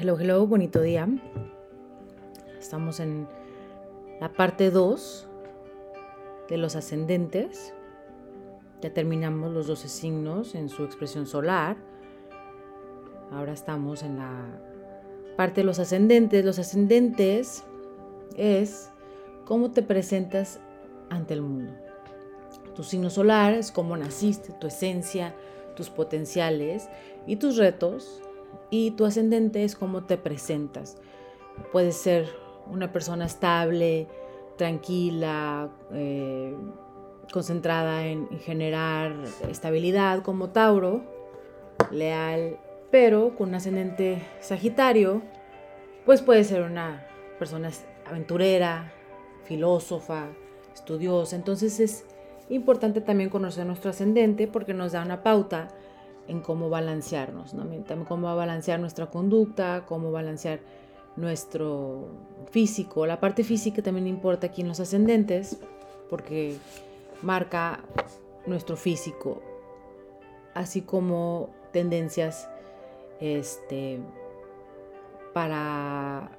Hello, hello, bonito día. Estamos en la parte 2 de los ascendentes. Ya terminamos los 12 signos en su expresión solar. Ahora estamos en la parte de los ascendentes. Los ascendentes es cómo te presentas ante el mundo. Tu signo solar es cómo naciste, tu esencia, tus potenciales y tus retos y tu ascendente es cómo te presentas. Puedes ser una persona estable, tranquila, eh, concentrada en, generar estabilidad como Tauro, leal, pero con un ascendente Sagitario, pues puede ser una persona aventurera, filósofa, estudiosa. Entonces es importante también conocer nuestro ascendente porque nos da una pauta en cómo balancearnos, ¿no? también cómo balancear nuestra conducta, cómo balancear nuestro físico. La parte física también importa aquí en los ascendentes porque marca nuestro físico, así como tendencias este, para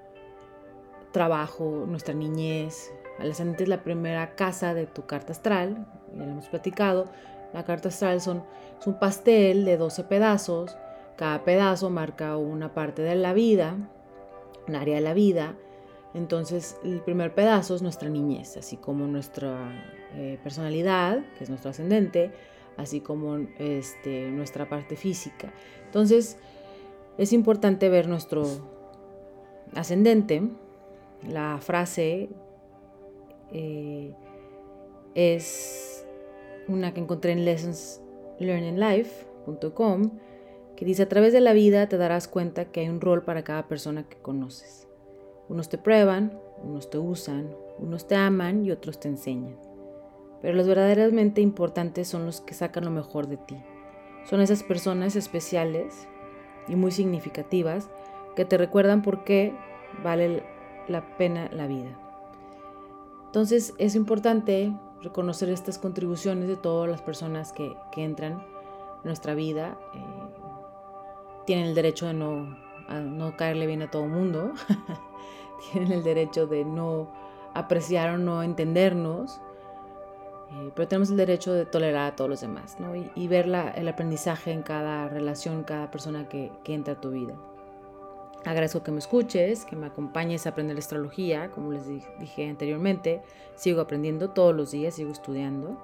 trabajo, nuestra niñez. El ascendente es la primera casa de tu carta astral, ya lo hemos platicado, la carta astral son, es un pastel de 12 pedazos. Cada pedazo marca una parte de la vida, un área de la vida. Entonces, el primer pedazo es nuestra niñez, así como nuestra eh, personalidad, que es nuestro ascendente, así como este, nuestra parte física. Entonces, es importante ver nuestro ascendente. La frase eh, es una que encontré en lessonslearninglife.com, que dice, a través de la vida te darás cuenta que hay un rol para cada persona que conoces. Unos te prueban, unos te usan, unos te aman y otros te enseñan. Pero los verdaderamente importantes son los que sacan lo mejor de ti. Son esas personas especiales y muy significativas que te recuerdan por qué vale la pena la vida. Entonces es importante reconocer estas contribuciones de todas las personas que, entran en nuestra vida. Eh, tienen el derecho de no, no caerle bien a todo el mundo, tienen el derecho de no apreciar o no entendernos, eh, pero tenemos el derecho de tolerar a todos los demás y, ver el aprendizaje en cada relación, cada persona que entra a tu vida. Agradezco que me escuches, que me acompañes a aprender astrología, como les dije anteriormente. Sigo aprendiendo todos los días, sigo estudiando.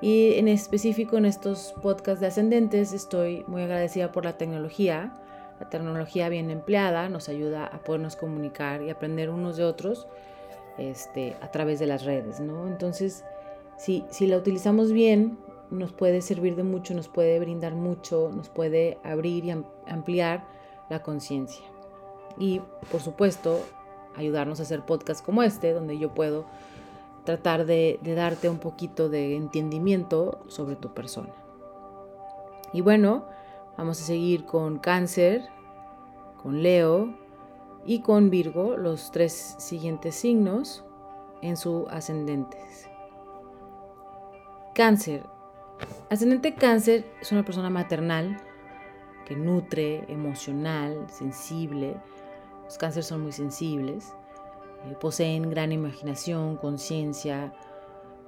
Y en específico en estos podcasts de ascendentes estoy muy agradecida por la tecnología. La tecnología bien empleada nos ayuda a podernos comunicar y aprender unos de otros este, a través de las redes. ¿no? Entonces, si, si la utilizamos bien, nos puede servir de mucho, nos puede brindar mucho, nos puede abrir y ampliar la conciencia y por supuesto ayudarnos a hacer podcasts como este, donde yo puedo tratar de, darte un poquito de entendimiento sobre tu persona. Y bueno, vamos a seguir con cáncer, con Leo y con Virgo, los tres siguientes signos en su ascendentes. Cáncer. Ascendente cáncer es una persona maternal que nutre, emocional, sensible, los cánceres son muy sensibles, eh, poseen gran imaginación, conciencia,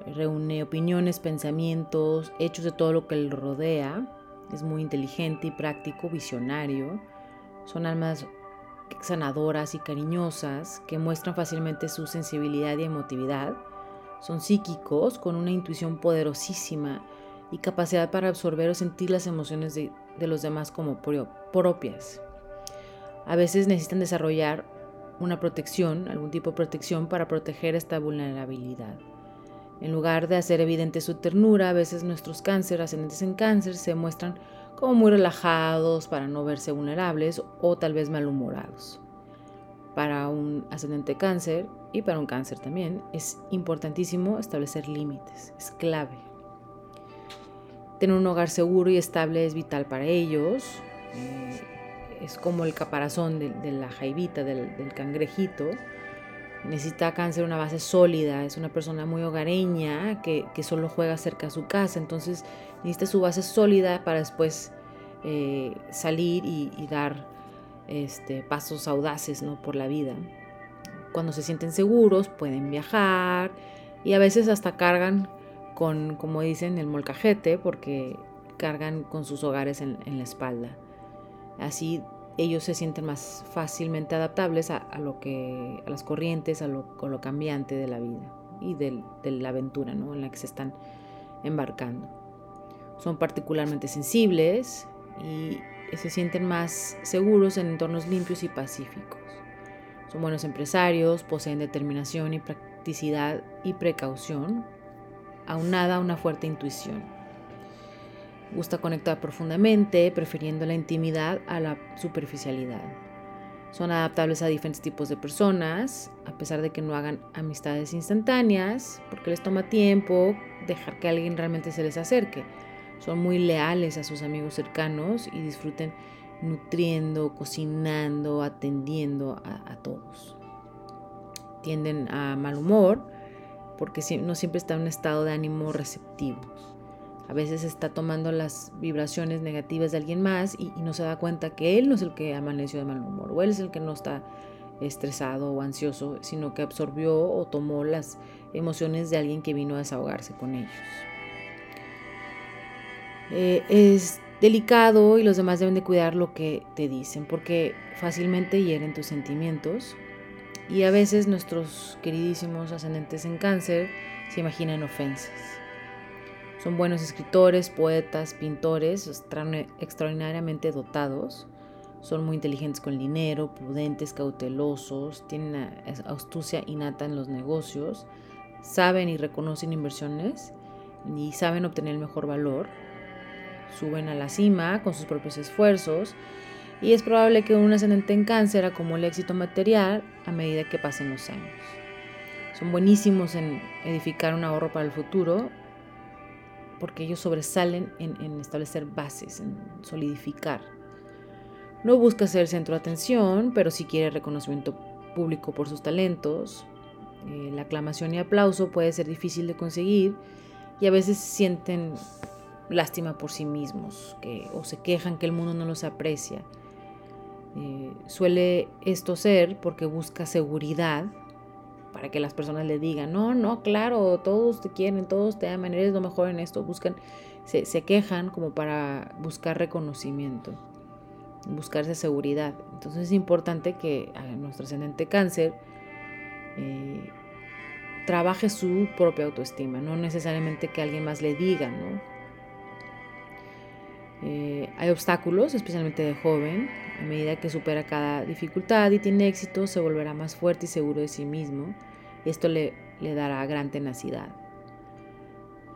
reúne opiniones, pensamientos, hechos de todo lo que le rodea. Es muy inteligente y práctico, visionario. Son almas sanadoras y cariñosas que muestran fácilmente su sensibilidad y emotividad. Son psíquicos con una intuición poderosísima y capacidad para absorber o sentir las emociones de, de los demás como propias. A veces necesitan desarrollar una protección, algún tipo de protección para proteger esta vulnerabilidad. En lugar de hacer evidente su ternura, a veces nuestros cáncer, ascendentes en cáncer, se muestran como muy relajados para no verse vulnerables o tal vez malhumorados. Para un ascendente cáncer y para un cáncer también es importantísimo establecer límites, es clave. Tener un hogar seguro y estable es vital para ellos. Eh, es como el caparazón de, la jaivita, del, cangrejito. Necesita cáncer una base sólida, es una persona muy hogareña que, solo juega cerca de su casa, entonces necesita su base sólida para después eh, salir y, dar este, pasos audaces ¿no? por la vida. Cuando se sienten seguros pueden viajar y a veces hasta cargan con, como dicen, el molcajete porque cargan con sus hogares en, la espalda. Así ellos se sienten más fácilmente adaptables a, lo que, a las corrientes, a lo, lo cambiante de la vida y de la aventura en la que se están embarcando. Son particularmente sensibles y se sienten más seguros en entornos limpios y pacíficos. Son buenos empresarios, poseen determinación y practicidad y precaución, aunada a una fuerte intuición. Gusta conectar profundamente, prefiriendo la intimidad a la superficialidad. Son adaptables a diferentes tipos de personas, a pesar de que no hagan amistades instantáneas, porque les toma tiempo dejar que alguien realmente se les acerque. Son muy leales a sus amigos cercanos y disfruten nutriendo, cocinando, atendiendo a, todos. Tienden a mal humor porque no siempre está en un estado de ánimo receptivo. A veces está tomando las vibraciones negativas de alguien más y, no se da cuenta que él no es el que amaneció de mal humor o él es el que no está estresado o ansioso, sino que absorbió o tomó las emociones de alguien que vino a desahogarse con ellos. Eh, es delicado y los demás deben de cuidar lo que te dicen porque fácilmente hieren tus sentimientos y a veces nuestros queridísimos ascendentes en cáncer se imaginan ofensas. Son buenos escritores, poetas, pintores, extraordinariamente dotados. Son muy inteligentes con dinero, prudentes, cautelosos, tienen astucia innata en los negocios, saben y reconocen inversiones y saben obtener el mejor valor. Suben a la cima con sus propios esfuerzos y es probable que un ascendente en cáncer acumule éxito material a medida que pasen los años. Son buenísimos en edificar un ahorro para el futuro porque ellos sobresalen en, establecer bases, en solidificar. No busca ser centro de atención, pero sí quiere reconocimiento público por sus talentos. Eh, la aclamación y aplauso puede ser difícil de conseguir y a veces sienten lástima por sí mismos que, o se quejan que el mundo no los aprecia. Eh, suele esto ser porque busca seguridad para que las personas le digan, no, no, claro, todos te quieren, todos te aman, eres lo mejor en esto, buscan, se, quejan como para buscar reconocimiento, buscarse seguridad. Entonces es importante que nuestro ascendente cáncer eh, trabaje su propia autoestima, no necesariamente que alguien más le diga, ¿no? Eh, hay obstáculos, especialmente de joven. A medida que supera cada dificultad y tiene éxito, se volverá más fuerte y seguro de sí mismo. Y esto le, dará gran tenacidad.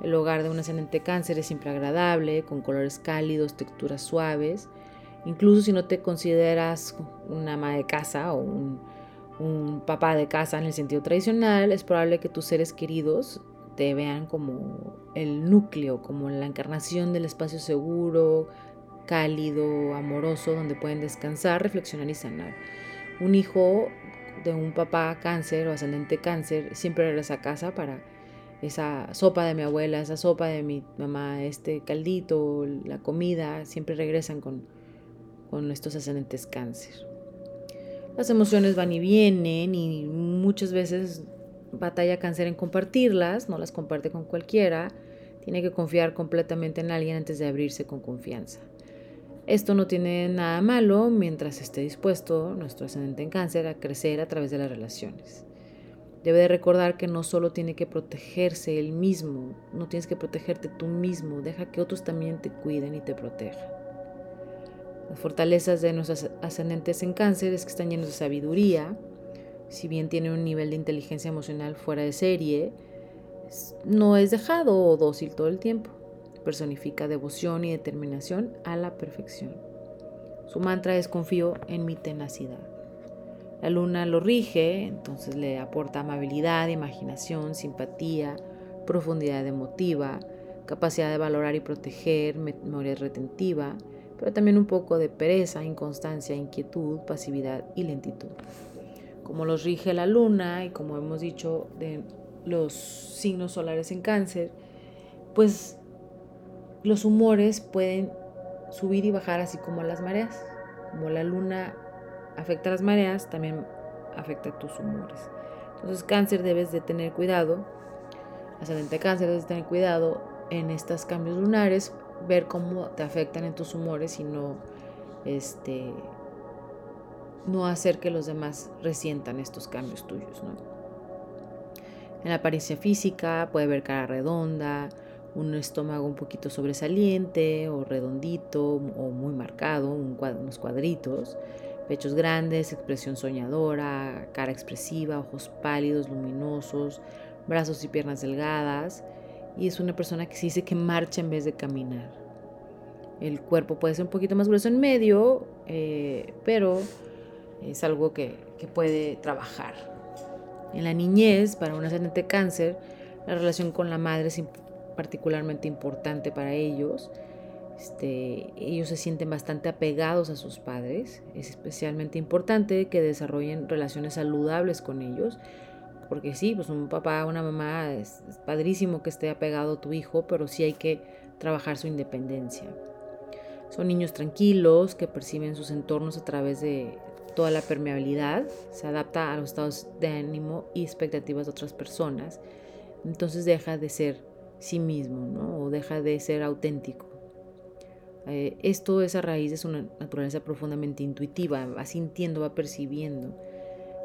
El hogar de un ascendente cáncer es siempre agradable, con colores cálidos, texturas suaves. Incluso si no te consideras una ama de casa o un, un papá de casa en el sentido tradicional, es probable que tus seres queridos te vean como el núcleo, como la encarnación del espacio seguro, cálido, amoroso, donde pueden descansar, reflexionar y sanar. Un hijo de un papá cáncer o ascendente cáncer siempre regresa a casa para esa sopa de mi abuela, esa sopa de mi mamá, este caldito, la comida, siempre regresan con, con estos ascendentes cáncer. Las emociones van y vienen y muchas veces batalla cáncer en compartirlas, no las comparte con cualquiera, tiene que confiar completamente en alguien antes de abrirse con confianza. Esto no tiene nada malo mientras esté dispuesto nuestro ascendente en cáncer a crecer a través de las relaciones. Debe de recordar que no solo tiene que protegerse él mismo, no tienes que protegerte tú mismo, deja que otros también te cuiden y te protejan. Las fortalezas de nuestros ascendentes en cáncer es que están llenos de sabiduría, si bien tiene un nivel de inteligencia emocional fuera de serie, no es dejado o dócil todo el tiempo. Personifica devoción y determinación a la perfección. Su mantra es confío en mi tenacidad. La luna lo rige, entonces le aporta amabilidad, imaginación, simpatía, profundidad emotiva, capacidad de valorar y proteger, memoria retentiva, pero también un poco de pereza, inconstancia, inquietud, pasividad y lentitud como los rige la luna y como hemos dicho de los signos solares en cáncer, pues los humores pueden subir y bajar así como las mareas. Como la luna afecta las mareas, también afecta tus humores. Entonces, cáncer debes de tener cuidado, ascendente cáncer debes de tener cuidado en estos cambios lunares, ver cómo te afectan en tus humores y no, este, no hacer que los demás resientan estos cambios tuyos. En la apariencia física puede haber cara redonda, un estómago un poquito sobresaliente o redondito o muy marcado, unos cuadritos, pechos grandes, expresión soñadora, cara expresiva, ojos pálidos, luminosos, brazos y piernas delgadas. Y es una persona que se dice que marcha en vez de caminar. El cuerpo puede ser un poquito más grueso en medio, eh, pero es algo que, que puede trabajar. En la niñez, para un ascendente cáncer, la relación con la madre es particularmente importante para ellos. Este, ellos se sienten bastante apegados a sus padres. Es especialmente importante que desarrollen relaciones saludables con ellos. Porque sí, pues un papá, una mamá, es, es padrísimo que esté apegado a tu hijo, pero sí hay que trabajar su independencia. Son niños tranquilos que perciben sus entornos a través de toda la permeabilidad, se adapta a los estados de ánimo y expectativas de otras personas. Entonces deja de ser sí mismo, ¿no? O deja de ser auténtico. Eh, esto es a raíz de su naturaleza profundamente intuitiva, va sintiendo, va percibiendo.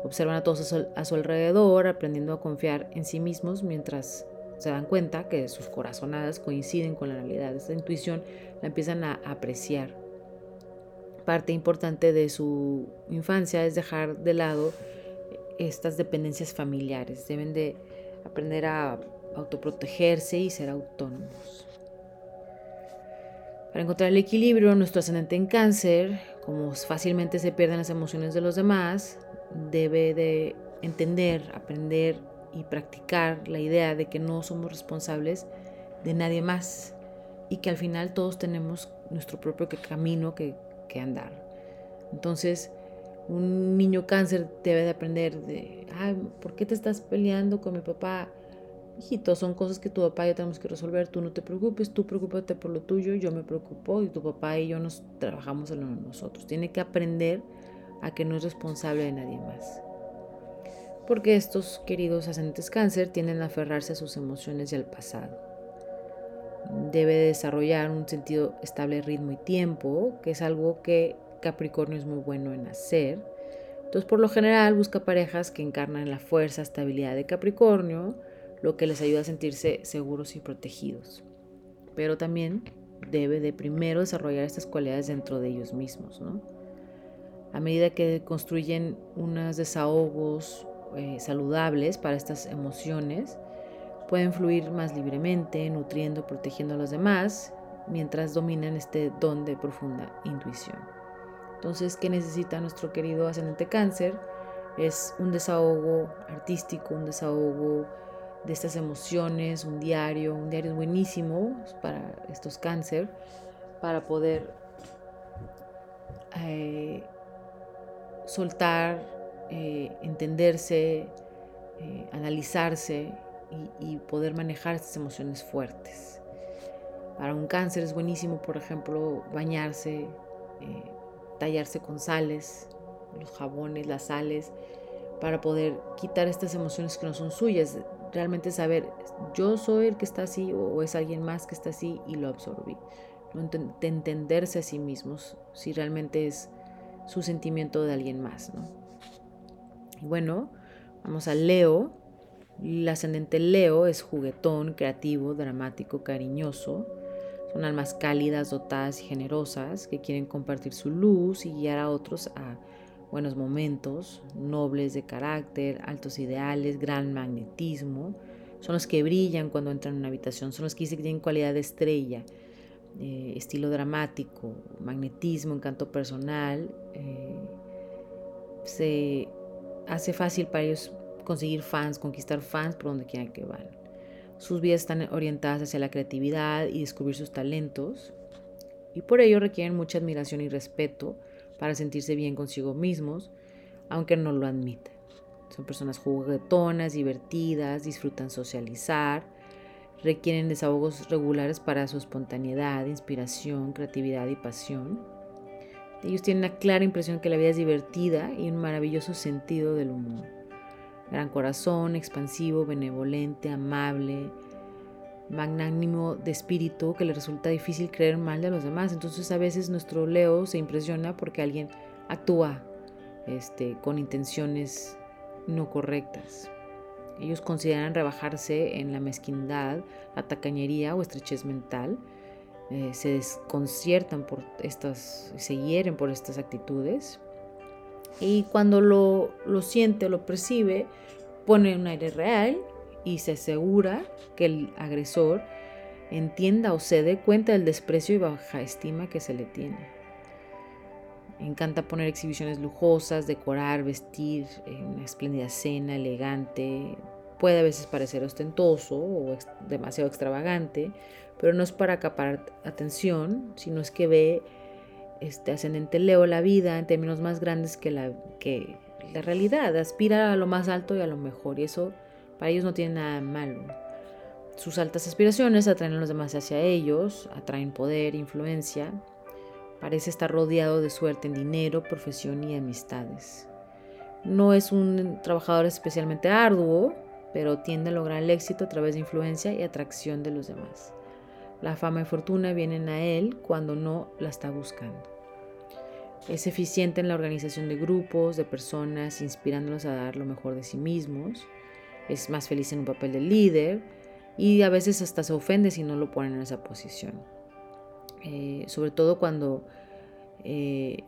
Observan a todos a su, alrededor, aprendiendo a confiar en sí mismos mientras se dan cuenta que sus corazonadas coinciden con la realidad. Esta intuición la empiezan a apreciar. Parte importante de su infancia es dejar de lado estas dependencias familiares. Deben de aprender a autoprotegerse y ser autónomos. Para encontrar el equilibrio, nuestro ascendente en cáncer, como fácilmente se pierden las emociones de los demás, debe de entender, aprender y practicar la idea de que no somos responsables de nadie más y que al final todos tenemos nuestro propio camino que, andar. Entonces, un niño cáncer debe de aprender de, ¿por qué te estás peleando con mi papá? Hijito, son cosas que tu papá y yo tenemos que resolver, tú no te preocupes, tú preocúpate por lo tuyo, yo me preocupo y tu papá y yo nos trabajamos en lo de nosotros. Tiene que aprender a que no es responsable de nadie más. Porque estos queridos ascendentes cáncer tienden a aferrarse a sus emociones y al pasado. Debe desarrollar un sentido estable ritmo y tiempo, que es algo que Capricornio es muy bueno en hacer. Entonces, por lo general, busca parejas que encarnan la fuerza, estabilidad de Capricornio, lo que les ayuda a sentirse seguros y protegidos. Pero también debe de primero desarrollar estas cualidades dentro de ellos mismos, ¿no? A medida que construyen unos desahogos eh, saludables para estas emociones, pueden fluir más libremente, nutriendo, protegiendo a los demás, mientras dominan este don de profunda intuición. Entonces, ¿qué necesita nuestro querido ascendente cáncer? Es un desahogo artístico, un desahogo de estas emociones, un diario, un diario es buenísimo para estos cáncer, para poder eh, soltar, eh, entenderse, eh, analizarse y, y, poder manejar estas emociones fuertes. Para un cáncer es buenísimo, por ejemplo, bañarse, tallarse con sales, los jabones, las sales, para poder quitar estas emociones que no son suyas, realmente saber, yo soy el que está así o, es alguien más que está así y lo absorbí. De entenderse a sí mismos, si realmente es su sentimiento de alguien más. ¿no? Y bueno, vamos a Leo. El ascendente Leo es juguetón, creativo, dramático, cariñoso. Son almas cálidas, dotadas y generosas que quieren compartir su luz y guiar a otros a buenos momentos, nobles de carácter, altos ideales, gran magnetismo. Son los que brillan cuando entran en una habitación, son los que tienen cualidad de estrella, eh, estilo dramático, magnetismo, encanto personal. Eh, se hace fácil para ellos conseguir fans, conquistar fans por donde quieran que van. Sus vidas están orientadas hacia la creatividad y descubrir sus talentos y por ello requieren mucha admiración y respeto para sentirse bien consigo mismos, aunque no lo admitan. Son personas juguetonas, divertidas, disfrutan socializar, requieren desahogos regulares para su espontaneidad, inspiración, creatividad y pasión. Ellos tienen una clara impresión que la vida es divertida y un maravilloso sentido del humor. Gran corazón, expansivo, benevolente, amable, magnánimo de espíritu que le resulta difícil creer mal de los demás. Entonces a veces nuestro Leo se impresiona porque alguien actúa este, con intenciones no correctas. Ellos consideran rebajarse en la mezquindad, la tacañería o estrechez mental. Eh, se desconciertan por estas, se hieren por estas actitudes. Y cuando lo, lo siente lo percibe, pone un aire real y se asegura que el agresor entienda o se dé cuenta del desprecio y baja estima que se le tiene. Encanta poner exhibiciones lujosas, decorar, vestir una espléndida cena, elegante. Puede a veces parecer ostentoso o demasiado extravagante, pero no es para acaparar atención, sino es que ve este ascendente Leo la vida en términos más grandes que la, que la realidad. Aspira a lo más alto y a lo mejor, y eso para ellos no tiene nada malo. Sus altas aspiraciones atraen a los demás hacia ellos, atraen poder, influencia. Parece estar rodeado de suerte en dinero, profesión y amistades. No es un trabajador especialmente arduo, pero tiende a lograr el éxito a través de influencia y atracción de los demás. La fama y fortuna vienen a él cuando no la está buscando. Es eficiente en la organización de grupos, de personas, inspirándolos a dar lo mejor de sí mismos es más feliz en un papel de líder y a veces hasta se ofende si no lo ponen en esa posición. Eh, sobre todo cuando eh,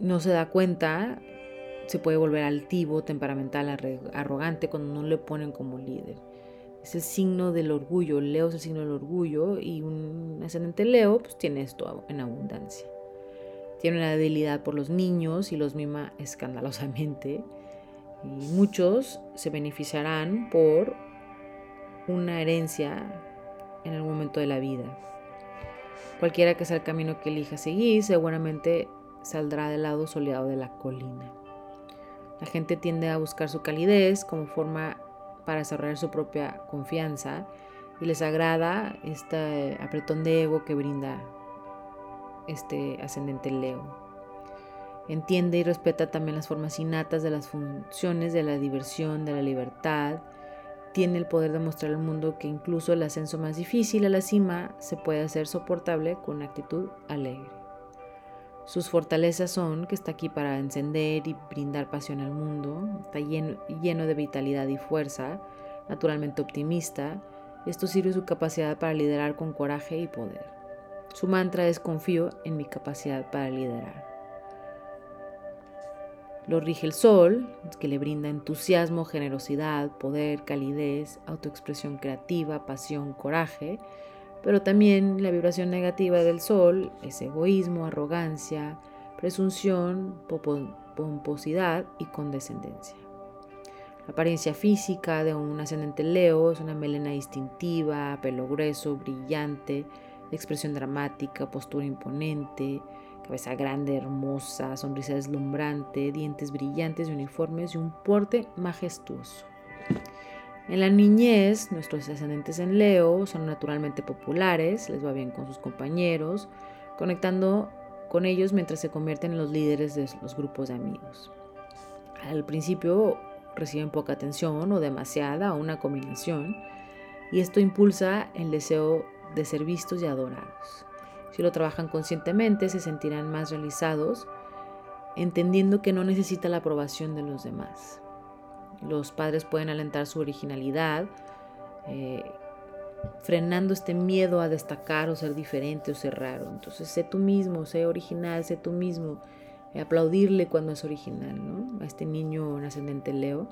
no se da cuenta, se puede volver altivo, temperamental, arrogante cuando no le ponen como líder. Es el signo del orgullo, Leo es el signo del orgullo y un ascendente Leo pues tiene esto en abundancia. Tiene una debilidad por los niños y los mima escandalosamente y muchos se beneficiarán por una herencia en el momento de la vida. Cualquiera que sea el camino que elija seguir, seguramente saldrá del lado soleado de la colina. La gente tiende a buscar su calidez como forma para desarrollar su propia confianza y les agrada este apretón de ego que brinda este ascendente Leo. Entiende y respeta también las formas innatas de las funciones de la diversión, de la libertad. Tiene el poder de mostrar al mundo que incluso el ascenso más difícil a la cima se puede hacer soportable con una actitud alegre. Sus fortalezas son que está aquí para encender y brindar pasión al mundo, está lleno, lleno de vitalidad y fuerza, naturalmente optimista. Esto sirve su capacidad para liderar con coraje y poder. Su mantra es confío en mi capacidad para liderar. Lo rige el sol, que le brinda entusiasmo, generosidad, poder, calidez, autoexpresión creativa, pasión, coraje. Pero también la vibración negativa del sol es egoísmo, arrogancia, presunción, pomposidad y condescendencia. La apariencia física de un ascendente Leo es una melena distintiva, pelo grueso, brillante, expresión dramática, postura imponente, cabeza grande, hermosa, sonrisa deslumbrante, dientes brillantes y uniformes y un porte majestuoso. En la niñez, nuestros ascendentes en Leo son naturalmente populares, les va bien con sus compañeros, conectando con ellos mientras se convierten en los líderes de los grupos de amigos. Al principio reciben poca atención o demasiada o una combinación, y esto impulsa el deseo de ser vistos y adorados. Si lo trabajan conscientemente, se sentirán más realizados, entendiendo que no necesita la aprobación de los demás. Los padres pueden alentar su originalidad, eh, frenando este miedo a destacar o ser diferente o ser raro. Entonces, sé tú mismo, sé original, sé tú mismo. aplaudirle cuando es original, ¿no? A este niño ascendente Leo.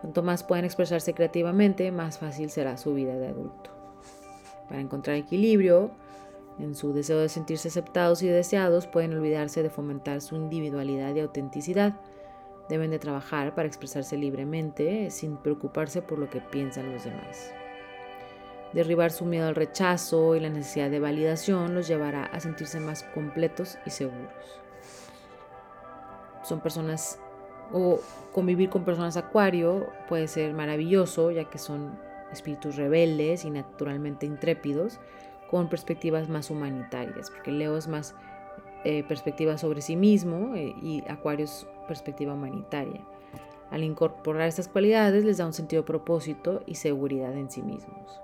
Cuanto más puedan expresarse creativamente, más fácil será su vida de adulto. Para encontrar equilibrio, en su deseo de sentirse aceptados y deseados, pueden olvidarse de fomentar su individualidad y autenticidad. Deben de trabajar para expresarse libremente sin preocuparse por lo que piensan los demás. Derribar su miedo al rechazo y la necesidad de validación los llevará a sentirse más completos y seguros. Son personas o convivir con personas acuario puede ser maravilloso ya que son espíritus rebeldes y naturalmente intrépidos con perspectivas más humanitarias, porque Leo es más eh, perspectiva sobre sí mismo eh, y Acuarios perspectiva humanitaria. Al incorporar estas cualidades les da un sentido de propósito y seguridad en sí mismos.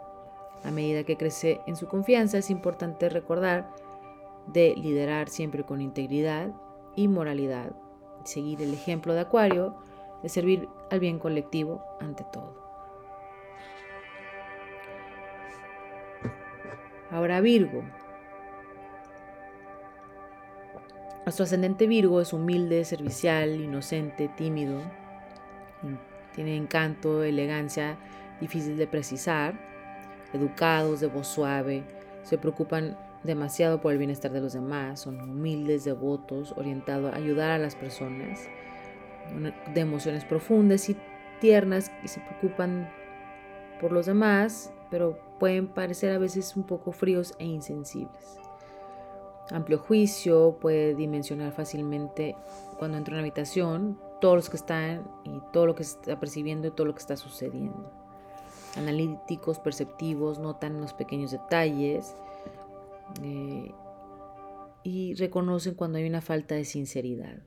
A medida que crece en su confianza es importante recordar de liderar siempre con integridad y moralidad, seguir el ejemplo de Acuario, de servir al bien colectivo ante todo. Ahora Virgo. Nuestro ascendente Virgo es humilde, servicial, inocente, tímido. Tiene encanto, elegancia, difícil de precisar, educados, de voz suave, se preocupan demasiado por el bienestar de los demás, son humildes, devotos, orientados a ayudar a las personas, de emociones profundas y tiernas y se preocupan por los demás, pero pueden parecer a veces un poco fríos e insensibles. Amplio juicio, puede dimensionar fácilmente cuando entra en una habitación todos los que están y todo lo que se está percibiendo y todo lo que está sucediendo. Analíticos, perceptivos, notan los pequeños detalles eh, y reconocen cuando hay una falta de sinceridad.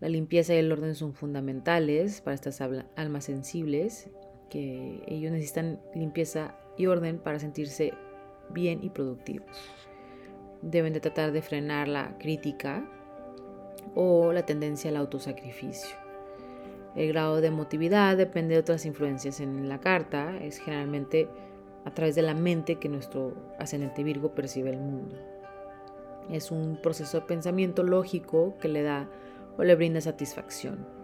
La limpieza y el orden son fundamentales para estas almas sensibles, que ellos necesitan limpieza y orden para sentirse bien y productivos. Deben de tratar de frenar la crítica o la tendencia al autosacrificio. El grado de emotividad depende de otras influencias en la carta, es generalmente a través de la mente que nuestro ascendente Virgo percibe el mundo. Es un proceso de pensamiento lógico que le da o le brinda satisfacción.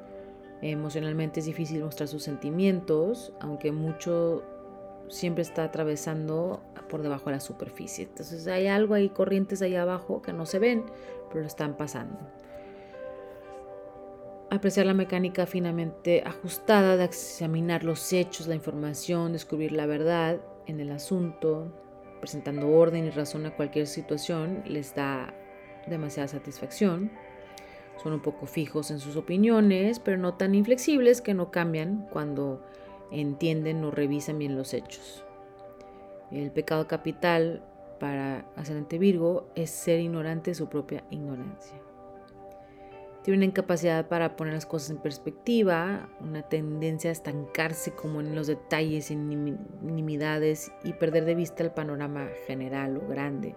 Emocionalmente es difícil mostrar sus sentimientos, aunque mucho siempre está atravesando por debajo de la superficie. Entonces hay algo ahí, corrientes ahí abajo que no se ven, pero lo están pasando. Apreciar la mecánica finamente ajustada de examinar los hechos, la información, descubrir la verdad en el asunto, presentando orden y razón a cualquier situación, les da demasiada satisfacción. Son un poco fijos en sus opiniones, pero no tan inflexibles que no cambian cuando entienden o revisan bien los hechos. El pecado capital para ascendente Virgo es ser ignorante de su propia ignorancia. Tiene una incapacidad para poner las cosas en perspectiva, una tendencia a estancarse como en los detalles y nimiedades y perder de vista el panorama general o grande.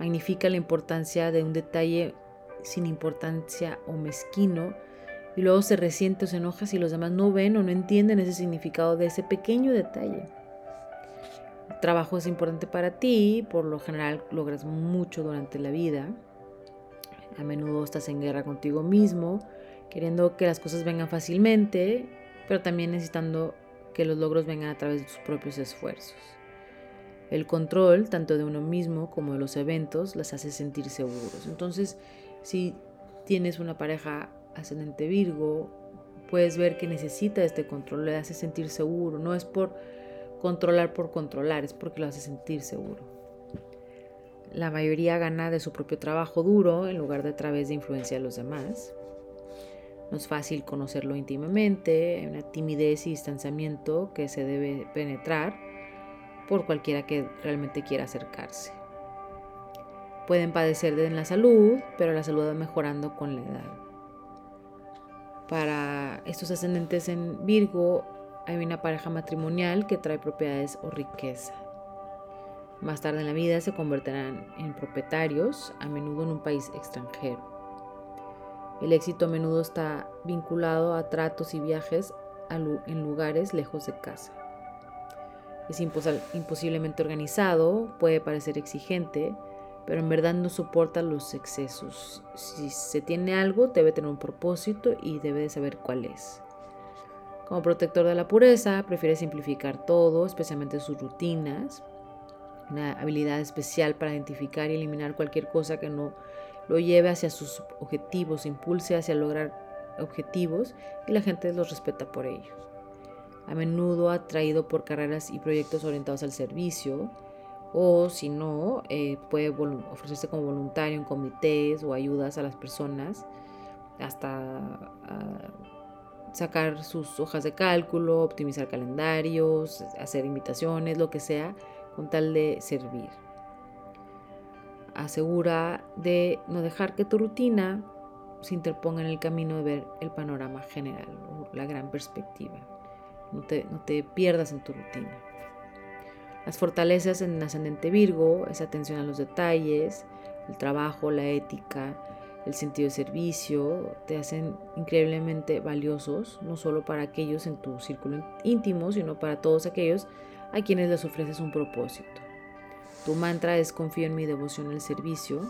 Magnifica la importancia de un detalle sin importancia o mezquino y luego se resiente o se enoja si los demás no ven o no entienden ese significado de ese pequeño detalle. El trabajo es importante para ti, por lo general logras mucho durante la vida a menudo estás en guerra contigo mismo, queriendo que las cosas vengan fácilmente, pero también necesitando que los logros vengan a través de tus propios esfuerzos. El control, tanto de uno mismo como de los eventos, las hace sentir seguros. Entonces, si tienes una pareja ascendente Virgo, puedes ver que necesita este control, le hace sentir seguro. No es por controlar por controlar, es porque lo hace sentir seguro. La mayoría gana de su propio trabajo duro en lugar de a través de influencia de los demás. No es fácil conocerlo íntimamente, hay una timidez y distanciamiento que se debe penetrar por cualquiera que realmente quiera acercarse. Pueden padecer de la salud, pero la salud va mejorando con la edad. Para estos ascendentes en Virgo hay una pareja matrimonial que trae propiedades o riqueza. Más tarde en la vida se convertirán en propietarios, a menudo en un país extranjero. El éxito a menudo está vinculado a tratos y viajes en lugares lejos de casa. Es imposiblemente organizado, puede parecer exigente, pero en verdad no soporta los excesos. Si se tiene algo, debe tener un propósito y debe de saber cuál es. Como protector de la pureza, prefiere simplificar todo, especialmente sus rutinas, una habilidad especial para identificar y eliminar cualquier cosa que no lo lleve hacia sus objetivos, impulse hacia lograr objetivos y la gente los respeta por ello. A menudo atraído por carreras y proyectos orientados al servicio o si no, eh, puede ofrecerse como voluntario en comités o ayudas a las personas hasta sacar sus hojas de cálculo, optimizar calendarios, hacer invitaciones, lo que sea con tal de servir. asegura de no dejar que tu rutina se interponga en el camino de ver el panorama general o la gran perspectiva. No te, no te pierdas en tu rutina. Las fortalezas en ascendente Virgo es atención a los detalles, el trabajo, la ética, el sentido de servicio, te hacen increíblemente valiosos, no solo para aquellos en tu círculo íntimo, sino para todos aquellos a quienes les ofreces un propósito. Tu mantra es confío en mi devoción al servicio.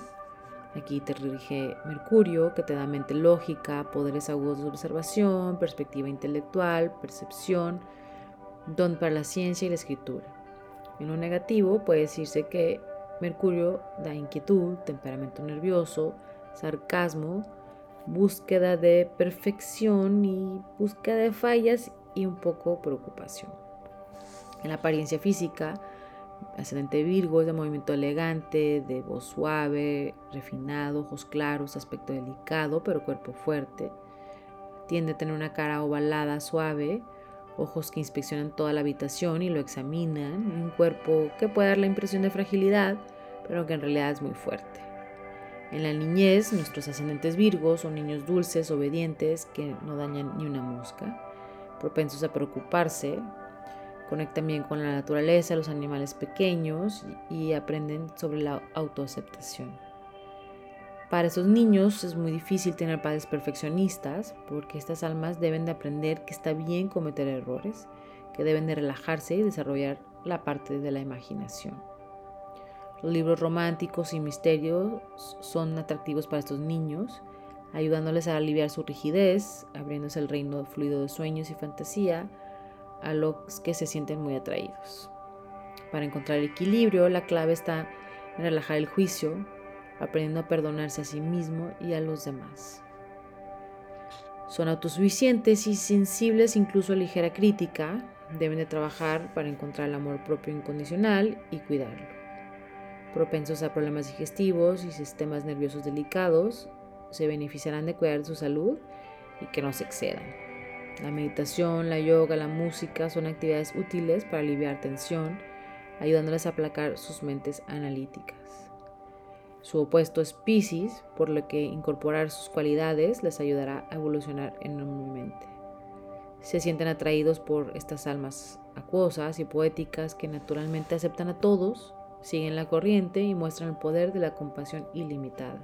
Aquí te rige Mercurio, que te da mente lógica, poderes agudos de observación, perspectiva intelectual, percepción, don para la ciencia y la escritura. En lo negativo puede decirse que Mercurio da inquietud, temperamento nervioso, sarcasmo, búsqueda de perfección y búsqueda de fallas y un poco preocupación. En la apariencia física, ascendente Virgo es de movimiento elegante, de voz suave, refinado, ojos claros, aspecto delicado, pero cuerpo fuerte. Tiende a tener una cara ovalada, suave, ojos que inspeccionan toda la habitación y lo examinan, un cuerpo que puede dar la impresión de fragilidad, pero que en realidad es muy fuerte. En la niñez, nuestros ascendentes virgos son niños dulces, obedientes, que no dañan ni una mosca, propensos a preocuparse, conectan bien con la naturaleza, los animales pequeños y aprenden sobre la autoaceptación. Para esos niños es muy difícil tener padres perfeccionistas porque estas almas deben de aprender que está bien cometer errores, que deben de relajarse y desarrollar la parte de la imaginación. Los libros románticos y misterios son atractivos para estos niños, ayudándoles a aliviar su rigidez, abriéndose el reino fluido de sueños y fantasía a los que se sienten muy atraídos. Para encontrar equilibrio, la clave está en relajar el juicio, aprendiendo a perdonarse a sí mismo y a los demás. Son autosuficientes y sensibles incluso a ligera crítica. Deben de trabajar para encontrar el amor propio incondicional y cuidarlo. Propensos a problemas digestivos y sistemas nerviosos delicados, se beneficiarán de cuidar su salud y que no se excedan. La meditación, la yoga, la música son actividades útiles para aliviar tensión, ayudándoles a aplacar sus mentes analíticas. Su opuesto es Pisces, por lo que incorporar sus cualidades les ayudará a evolucionar enormemente. Se sienten atraídos por estas almas acuosas y poéticas que naturalmente aceptan a todos, siguen la corriente y muestran el poder de la compasión ilimitada.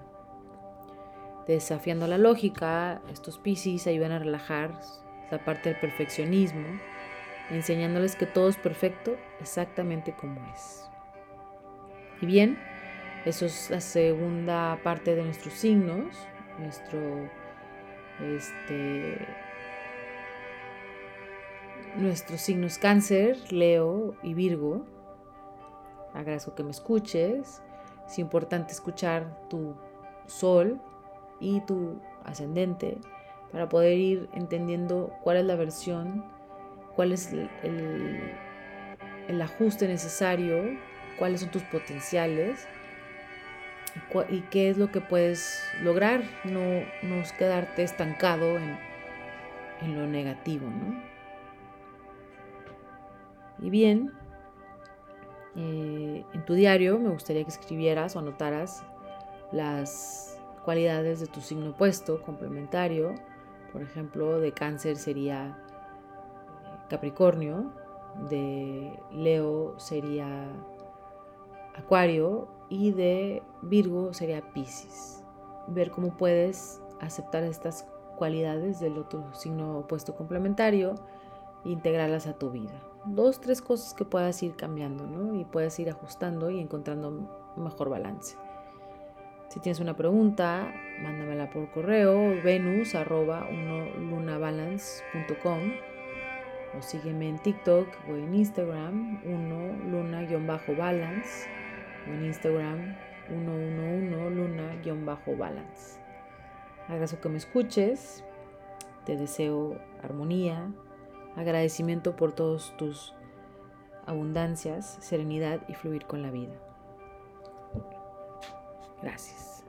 Desafiando la lógica, estos Pisces ayudan a relajar la parte del perfeccionismo, enseñándoles que todo es perfecto exactamente como es. Y bien, eso es la segunda parte de nuestros signos, nuestro este nuestros signos cáncer, Leo y Virgo. Agradezco que me escuches. Es importante escuchar tu sol y tu ascendente para poder ir entendiendo cuál es la versión, cuál es el, el ajuste necesario, cuáles son tus potenciales y qué es lo que puedes lograr, no, no quedarte estancado en, en lo negativo, ¿no? Y bien, eh, en tu diario me gustaría que escribieras o anotaras las cualidades de tu signo opuesto, complementario. Por ejemplo, de cáncer sería eh, Capricornio, de Leo sería Acuario y de Virgo sería Pisces. Ver cómo puedes aceptar estas cualidades del otro signo opuesto complementario e integrarlas a tu vida. Dos, tres cosas que puedas ir cambiando, ¿no? Y puedes ir ajustando y encontrando mejor balance. Si tienes una pregunta, mándamela por correo venus arroba lunabalance.com o sígueme en TikTok o en Instagram, uno luna-balance en Instagram 111 luna-balance. Agradezco que me escuches, te deseo armonía, agradecimiento por todos tus abundancias, serenidad y fluir con la vida. Gracias.